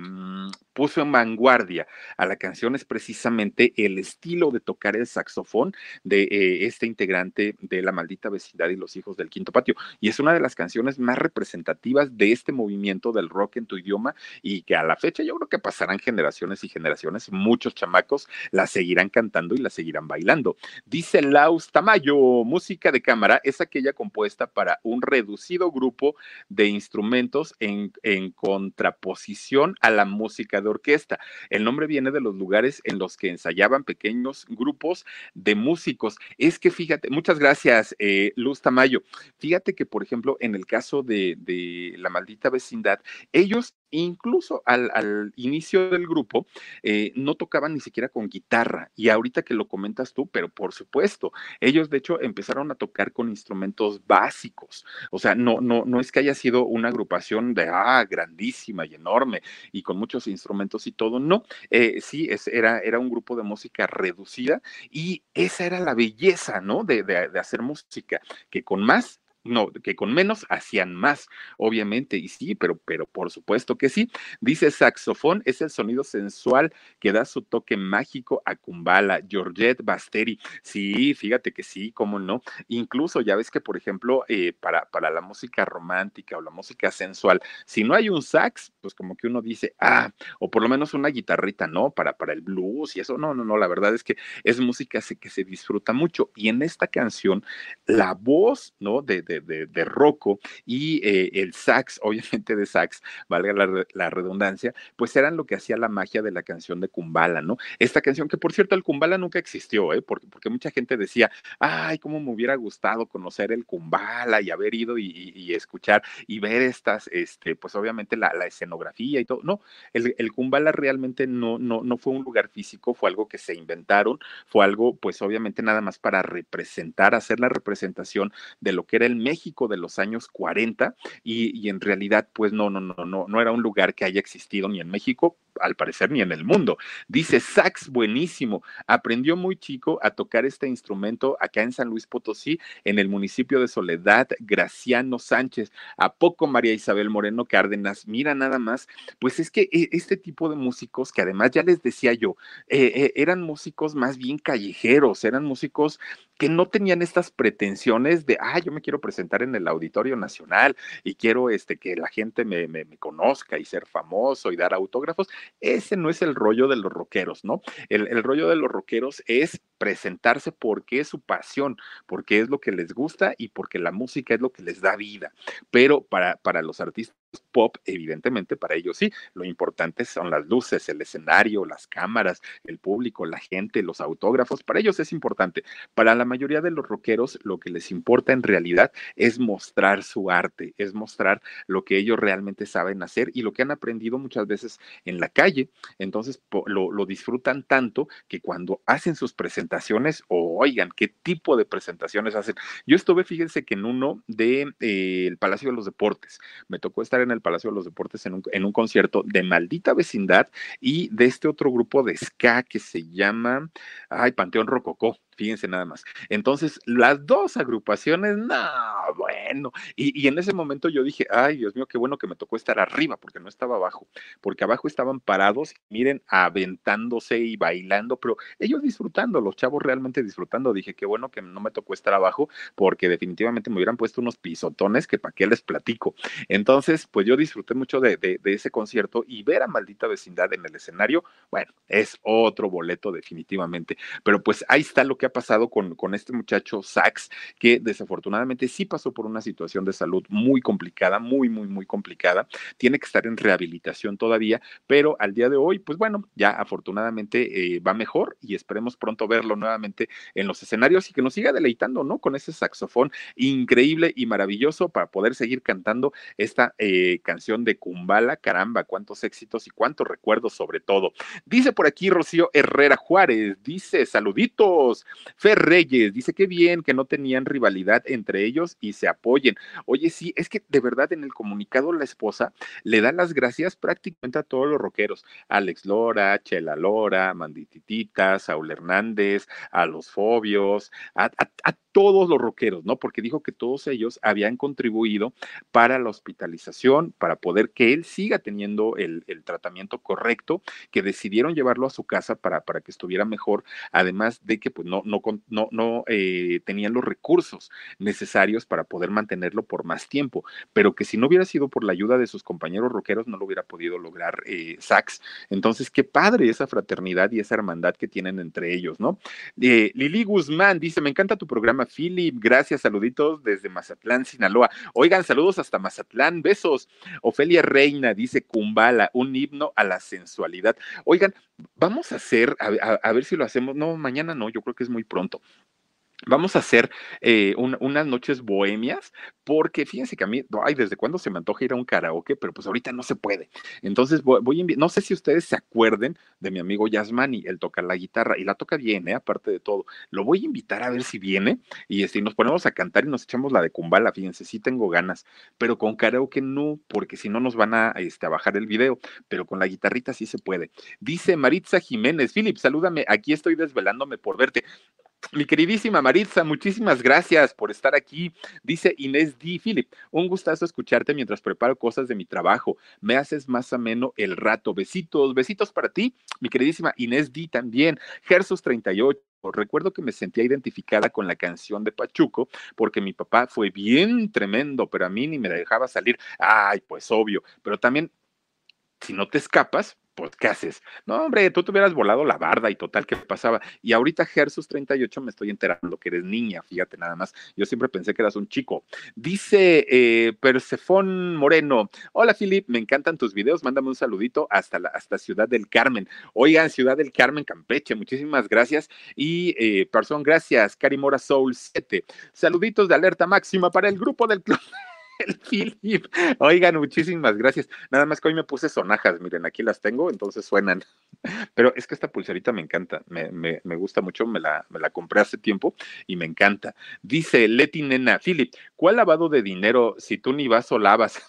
puso en vanguardia a la canción es precisamente el estilo de tocar el saxofón de eh, este integrante de La Maldita Vecindad y los Hijos del Quinto Patio. Y es una de las canciones más representativas de este movimiento del rock en tu idioma y que a la fecha yo creo que pasarán generaciones y generaciones. Muchos chamacos la seguirán cantando y la seguirán bailando. Dice Laus Tamayo, música de cámara es aquella compuesta para un reducido grupo de instrumentos en, en contraposición a la música de orquesta. El nombre viene de los lugares en los que ensayaban pequeños grupos de músicos. Es que fíjate, muchas gracias, eh, Luz Tamayo. Fíjate que, por ejemplo, en el caso de, de La Maldita Vecindad, ellos incluso al, inicio del grupo eh, no tocaban ni siquiera con guitarra y ahorita que lo comentas tú, pero por supuesto, ellos de hecho empezaron a tocar con instrumentos básicos, o sea, no, no, no es que haya sido una agrupación de, ah, grandísima y enorme y con muchos instrumentos y todo, no, eh, sí, es, era, era un grupo de música reducida y esa era la belleza, ¿no? De, de hacer música, que con más no, que con menos hacían más, obviamente, y sí, pero, pero por supuesto que sí. Dice saxofón es el sonido sensual que da su toque mágico a Kumbala, Georgette Basteri. Sí, fíjate que sí, cómo no. Incluso ya ves que, por ejemplo, eh, para, para la música romántica o la música sensual, si no hay un sax, pues como que uno dice, ah, o por lo menos una guitarrita, ¿no? Para, para el blues y eso, no, no, no, la verdad es que es música que se disfruta mucho. Y en esta canción, la voz, ¿no? de de, de, Rocco y eh, el sax, obviamente de sax, valga la, redundancia, pues eran lo que hacía la magia de la canción de Kumbala, ¿no? Esta canción que por cierto el Kumbala nunca existió, ¿eh? Porque, porque mucha gente decía, ay, cómo me hubiera gustado conocer el Kumbala y haber ido y, escuchar y ver estas, este, pues obviamente la, escenografía y todo. No, el, el Kumbala realmente no, no, no fue un lugar físico, fue algo que se inventaron, fue algo pues obviamente nada más para representar, hacer la representación de lo que era el México de los años 40 y, y en realidad pues no, no, no, no, no era un lugar que haya existido ni en México, al parecer ni en el mundo. Dice sax buenísimo, aprendió muy chico a tocar este instrumento acá en San Luis Potosí, en el municipio de Soledad, Graciano Sánchez. ¿A poco María Isabel Moreno Cárdenas? Mira nada más, pues es que eh, este tipo de músicos, que además ya les decía yo, eh, eh, eran músicos más bien callejeros, eran músicos que no tenían estas pretensiones de, ah, yo me quiero presentar en el Auditorio Nacional y quiero este, que la gente me, conozca y ser famoso y dar autógrafos. Ese no es el rollo de los rockeros, ¿no? El, rollo de los rockeros es presentarse porque es su pasión, porque es lo que les gusta y porque la música es lo que les da vida. Pero para, para los artistas pop, evidentemente para ellos sí, lo importante son las luces, el escenario, las cámaras, el público, la gente, los autógrafos, para ellos es importante. Para la mayoría de los rockeros lo que les importa en realidad es mostrar su arte, es mostrar lo que ellos realmente saben hacer y lo que han aprendido muchas veces en la calle. Entonces lo, lo disfrutan tanto que cuando hacen sus presentaciones, o oigan, qué tipo de presentaciones hacen. Yo estuve, fíjense que en uno de eh, el Palacio de los Deportes, me tocó estar en el Palacio de los Deportes en un, concierto de Maldita Vecindad y de este otro grupo de ska que se llama, ay, Panteón Rococó fíjense nada más. Entonces, las dos agrupaciones, no, bueno, y, en ese momento yo dije, ay, Dios mío, qué bueno que me tocó estar arriba, porque no estaba abajo, porque abajo estaban parados, miren, aventándose y bailando, pero ellos disfrutando, los chavos realmente disfrutando. Dije, qué bueno que no me tocó estar abajo, porque definitivamente me hubieran puesto unos pisotones que para qué les platico. Entonces, pues yo disfruté mucho de, de ese concierto y ver a Maldita Vecindad en el escenario, bueno, es otro boleto definitivamente, pero pues ahí está lo que ha pasado con, este muchacho Sax, que desafortunadamente sí pasó por una situación de salud muy complicada, muy, muy, muy complicada. Tiene que estar en rehabilitación todavía, pero al día de hoy, pues bueno, ya afortunadamente eh, va mejor y esperemos pronto verlo nuevamente en los escenarios y que nos siga deleitando, ¿no? Con ese saxofón increíble y maravilloso para poder seguir cantando esta eh, canción de Kumbala. Caramba, cuántos éxitos y cuántos recuerdos sobre todo. Dice por aquí Rocío Herrera Juárez, dice saluditos. Fer Reyes dice que bien que no tenían rivalidad entre ellos y se apoyen. Oye, sí, es que de verdad en el comunicado la esposa le da las gracias prácticamente a todos los rockeros, Alex Lora, Chela Lora, Mandititita, Saúl Hernández, a los Fobios, a, a todos los rockeros, ¿no? Porque dijo que todos ellos habían contribuido para la hospitalización, para poder que él siga teniendo el, tratamiento correcto, que decidieron llevarlo a su casa para, para que estuviera mejor, además de que pues no, no, no, no eh, tenían los recursos necesarios para poder mantenerlo por más tiempo, pero que si no hubiera sido por la ayuda de sus compañeros rockeros no lo hubiera podido lograr eh, Sax. Entonces, qué padre esa fraternidad y esa hermandad que tienen entre ellos, ¿no? Eh, Lili Guzmán dice, me encanta tu programa Philip, gracias, saluditos desde Mazatlán, Sinaloa. Oigan, saludos hasta Mazatlán, besos. Ofelia Reina dice Kumbala, un himno a la sensualidad. Oigan, vamos a hacer, a ver si lo hacemos, no, mañana no, yo creo que es muy pronto. Vamos a hacer eh, unas noches bohemias, porque fíjense que a mí, ay, desde cuándo se me antoja ir a un karaoke, pero pues ahorita no se puede. Entonces voy, voy a no sé si ustedes se acuerden de mi amigo Yasmani, él toca la guitarra y la toca bien, ¿eh? aparte de todo. Lo voy a invitar a ver si viene y este, nos ponemos a cantar y nos echamos la de Kumbala, fíjense, sí tengo ganas, pero con karaoke no, porque si no nos van a, este, a bajar el video, pero con la guitarrita sí se puede. Dice Maritza Jiménez, Philip, salúdame, aquí estoy desvelándome por verte. Mi queridísima Maritza, muchísimas gracias por estar aquí. Dice Inés D. Philip, un gustazo escucharte mientras preparo cosas de mi trabajo. Me haces más ameno el rato. Besitos, besitos para ti, mi queridísima Inés D. también. Gersus 38. Recuerdo que me sentía identificada con la canción de Pachuco porque mi papá fue bien tremendo, pero a mí ni me dejaba salir. Ay, pues obvio, pero también si no te escapas, pues, ¿qué haces? No, hombre, tú te hubieras volado la barda y total, ¿qué pasaba? Y ahorita, Gersus 38, me estoy enterando que eres niña, fíjate nada más. Yo siempre pensé que eras un chico. Dice eh, Moreno, hola, Filip, me encantan tus videos, mándame un saludito hasta, la, hasta Ciudad del Carmen. Oigan, Ciudad del Carmen, Campeche, muchísimas gracias. Y, eh, gracias, Carimora Soul 7. Saluditos de alerta máxima para el grupo del club *laughs* el Philip. Oigan, muchísimas gracias. Nada más que hoy me puse sonajas, miren, aquí las tengo, entonces suenan. *laughs* Pero es que esta pulserita me encanta, me, gusta mucho, me la, me la compré hace tiempo y me encanta. Dice Leti Nena, Philip, ¿cuál lavado de dinero si tú ni vas o lavas?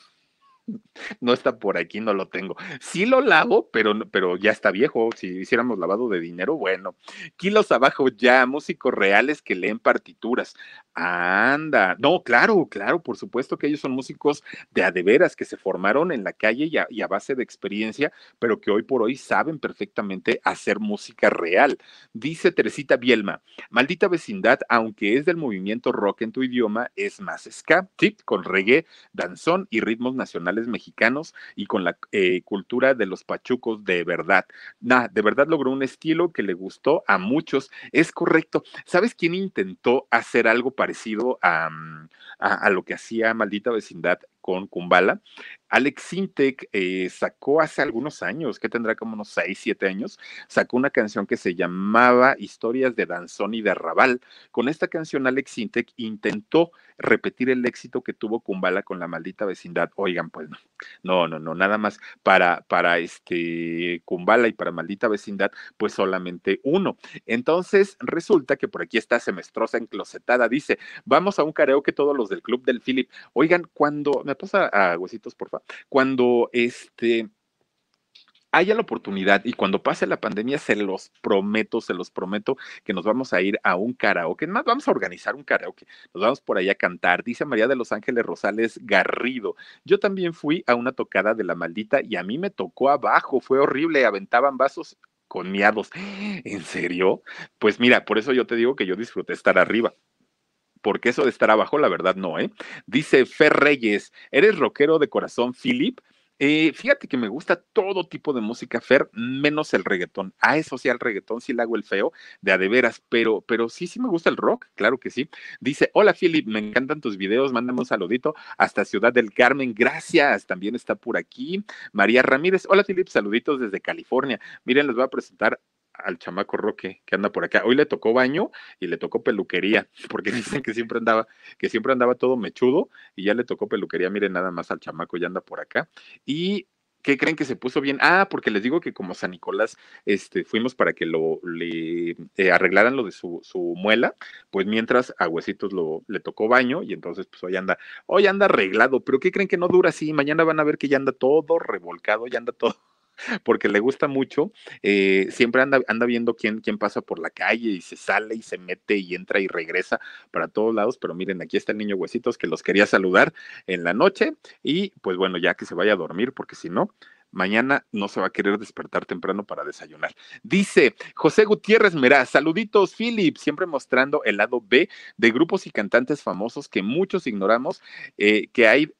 *laughs* no está por aquí, no lo tengo. Sí lo lavo, pero, pero ya está viejo. Si hiciéramos lavado de dinero, bueno. Kilos abajo ya, músicos reales que leen partituras. Anda, no, claro, claro, por supuesto que ellos son músicos de adeveras que se formaron en la calle y a, base de experiencia, pero que hoy por hoy saben perfectamente hacer música real. Dice Teresita Bielma, maldita vecindad, aunque es del movimiento rock en tu idioma, es más ska, sí, con reggae, danzón y ritmos nacionales mexicanos y con la eh, cultura de los pachucos de verdad. Nah, de verdad logró un estilo que le gustó a muchos. Es correcto. ¿Sabes quién intentó hacer algo parecido a, mm, a, a lo que hacía Maldita Vecindad con Kumbala. Alex Sintek eh, sacó hace algunos años, que tendrá como unos 6, 7 años, sacó una canción que se llamaba Historias de Danzón y de Arrabal. Con esta canción, Alex Sintek intentó repetir el éxito que tuvo Kumbala con la maldita vecindad. Oigan, pues no, no, no, no, nada más para, para este Kumbala y para maldita vecindad, pues solamente uno. Entonces, resulta que por aquí está semestrosa enclosetada, dice, vamos a un karaoke todos los del club del Philip. Oigan, cuando me pasa a huesitos, porfa, cuando este haya la oportunidad y cuando pase la pandemia, se los prometo, se los prometo que nos vamos a ir a un karaoke. Más vamos a organizar un karaoke. Nos vamos por ahí a cantar. Dice María de los Ángeles Rosales Garrido. Yo también fui a una tocada de la maldita y a mí me tocó abajo. Fue horrible. Aventaban vasos con miados. ¿En serio? Pues mira, por eso yo te digo que yo disfruté estar arriba porque eso de estar abajo, la verdad no, ¿eh? Dice Fer Reyes, ¿eres rockero de corazón, Philip? Eh, fíjate que me gusta todo tipo de música, Fer, menos el reggaetón. A eso sí, al reggaetón sí le hago el feo, de a de veras, pero, pero sí, sí me gusta el rock, claro que sí. Dice, hola Philip, me encantan tus videos, mándame un saludito hasta Ciudad del Carmen, gracias, también está por aquí. María Ramírez, hola Philip, saluditos desde California. Miren, les voy a presentar al chamaco Roque que anda por acá. Hoy le tocó baño y le tocó peluquería, *laughs* porque dicen que siempre andaba, que siempre andaba todo mechudo y ya le tocó peluquería. Miren nada más al chamaco, ya anda por acá. Y ¿Qué creen que se puso bien? Ah, porque les digo que como San Nicolás, este, fuimos para que lo le eh, arreglaran lo de su, su, muela, pues mientras a Huesitos lo, le tocó baño y entonces pues hoy anda, hoy anda arreglado, pero ¿qué creen que no dura así? Mañana van a ver que ya anda todo revolcado, ya anda todo porque le gusta mucho, eh, siempre anda, anda viendo quién, quién pasa por la calle y se sale y se mete y entra y regresa para todos lados, pero miren, aquí está el niño Huesitos que los quería saludar en la noche y pues bueno, ya que se vaya a dormir, porque si no, mañana no se va a querer despertar temprano para desayunar. Dice José Gutiérrez Merá, saluditos, Philip, siempre mostrando el lado B de grupos y cantantes famosos que muchos ignoramos, eh, que hay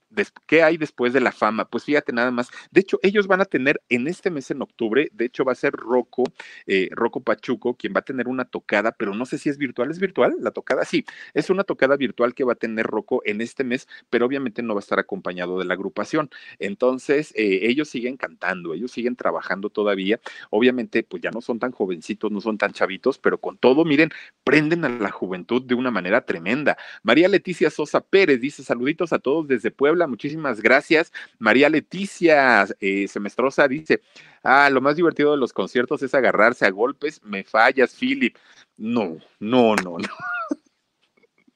¿Qué hay después de la fama? Pues fíjate nada más. De hecho, ellos van a tener en este mes en octubre, de hecho va a ser Rocco, eh, Rocco Pachuco, quien va a tener una tocada, pero no sé si es virtual. ¿Es virtual la tocada? Sí, es una tocada virtual que va a tener Rocco en este mes, pero obviamente no va a estar acompañado de la agrupación. Entonces, eh, ellos siguen cantando, ellos siguen trabajando todavía. Obviamente, pues ya no son tan jovencitos, no son tan chavitos, pero con todo, miren, prenden a la juventud de una manera tremenda. María Leticia Sosa Pérez dice saluditos a todos desde Puebla muchísimas gracias. María Leticia eh, Semestrosa dice, ah, lo más divertido de los conciertos es agarrarse a golpes, me fallas, Philip. No, no, no, no.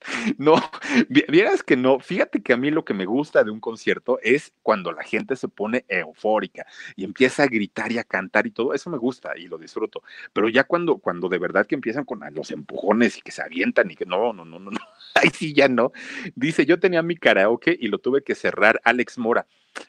*laughs* No, vieras que no. Fíjate que a mí lo que me gusta de un concierto es cuando la gente se pone eufórica y empieza a gritar y a cantar y todo. Eso me gusta y lo disfruto. Pero ya cuando, cuando de verdad que empiezan con los empujones y que se avientan y que no, no, no, no, no. *laughs* Ahí sí ya no. Dice, yo tenía mi karaoke y lo tuve que cerrar Alex Mora.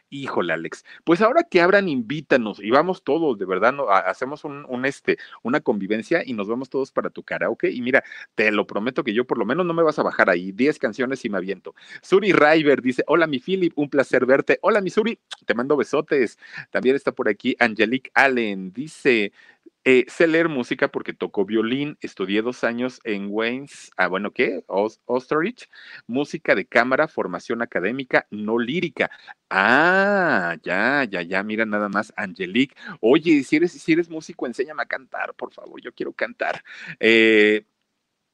Híjole, Alex. Pues ahora que abran, invítanos y vamos todos, de verdad, no, hacemos un, este, una convivencia y nos vamos todos para tu karaoke. Y mira, te lo prometo que yo por lo menos no me vas a bajar ahí. Diez canciones y me aviento. Suri River dice: Hola, mi Philip, un placer verte. Hola, mi Suri, te mando besotes. También está por aquí Angelique Allen. Dice: eh, sé leer música porque tocó violín, estudié dos años en Waynes, ah, bueno, ¿qué? Osterich, música de cámara, formación académica, no lírica. Ah, ya, ya, ya, mira nada más, Angelique. Oye, si eres, si eres músico, enséñame a cantar, por favor, yo quiero cantar. Eh,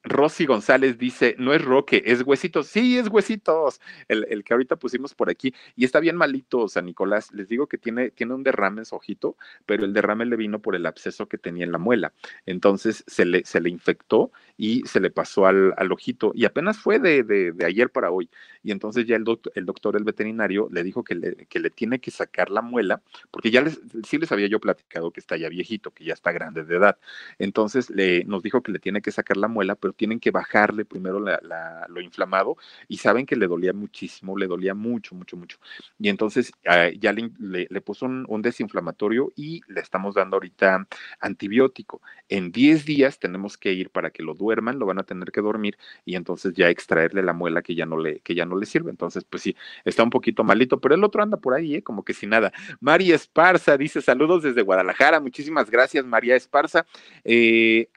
Rosy González dice, no es Roque, es Huesitos. Sí, es Huesitos, el, que ahorita pusimos por aquí. Y está bien malito, San Nicolás. Les digo que tiene, tiene un derrame en su ojito, pero el derrame le vino por el absceso que tenía en la muela. Entonces se le, se le infectó y se le pasó al, al ojito. Y apenas fue de, de, ayer para hoy. Y entonces ya el, doctor, el doctor, el veterinario, le dijo que le, que le tiene que sacar la muela, porque ya les, sí les había yo platicado que está ya viejito, que ya está grande de edad. Entonces le, nos dijo que le tiene que sacar la muela, pero tienen que bajarle primero lo inflamado y saben que le dolía muchísimo, le dolía mucho, mucho, mucho. Y entonces ah, ya le, puso un, desinflamatorio y le estamos dando ahorita antibiótico. En 10 días tenemos que ir para que lo duerman, lo van a tener que dormir y entonces ya extraerle la muela que ya no le, que ya no le sirve. Entonces, pues sí, está un poquito malito, pero el otro anda por ahí, ¿eh? como que sin nada. María Esparza dice saludos desde Guadalajara. Muchísimas gracias, María Esparza. Eh,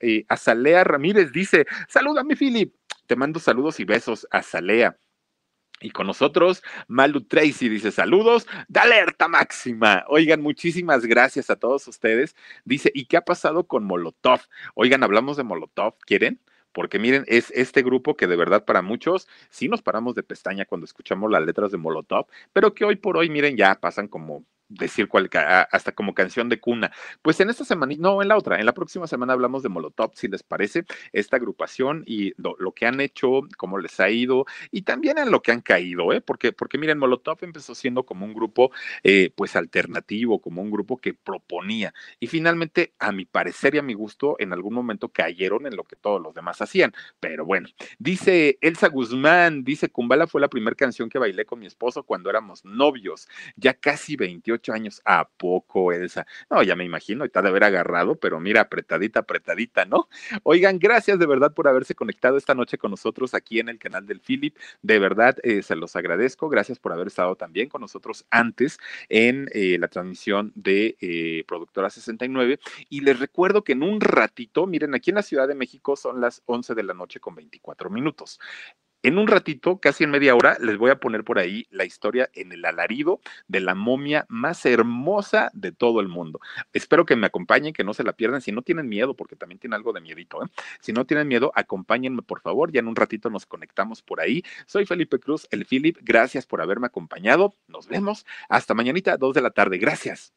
eh Azalea Ramírez dice, saluda mi Philip. Te mando saludos y besos a Salea. Y con nosotros, Malu Tracy dice saludos de alerta máxima. Oigan, muchísimas gracias a todos ustedes. Dice, ¿y qué ha pasado con Molotov? Oigan, hablamos de Molotov, ¿quieren? Porque miren, es este grupo que de verdad para muchos sí nos paramos de pestaña cuando escuchamos las letras de Molotov, pero que hoy por hoy, miren, ya pasan como decir cuál, hasta como canción de cuna. Pues en esta semana, no, en la otra, en la próxima semana hablamos de Molotov, si les parece, esta agrupación y lo, que han hecho, cómo les ha ido y también en lo que han caído, ¿eh? Porque, porque miren, Molotov empezó siendo como un grupo, eh, pues alternativo, como un grupo que proponía y finalmente, a mi parecer y a mi gusto, en algún momento cayeron en lo que todos los demás hacían. Pero bueno, dice Elsa Guzmán, dice, Kumbala fue la primera canción que bailé con mi esposo cuando éramos novios, ya casi 28 años. ¿A poco, Elsa? No, ya me imagino, está de haber agarrado, pero mira, apretadita, apretadita, ¿no? Oigan, gracias de verdad por haberse conectado esta noche con nosotros aquí en el canal del Philip. De verdad, eh, se los agradezco. Gracias por haber estado también con nosotros antes en eh, la transmisión de eh, Productora 69. Y les recuerdo que en un ratito, miren, aquí en la Ciudad de México son las 11 de la noche con 24 minutos. En un ratito, casi en media hora, les voy a poner por ahí la historia en el alarido de la momia más hermosa de todo el mundo. Espero que me acompañen, que no se la pierdan. Si no tienen miedo, porque también tiene algo de miedito, ¿eh? si no tienen miedo, acompáñenme por favor. Ya en un ratito nos conectamos por ahí. Soy Felipe Cruz, el Philip. Gracias por haberme acompañado. Nos vemos. Hasta mañanita, dos de la tarde. Gracias.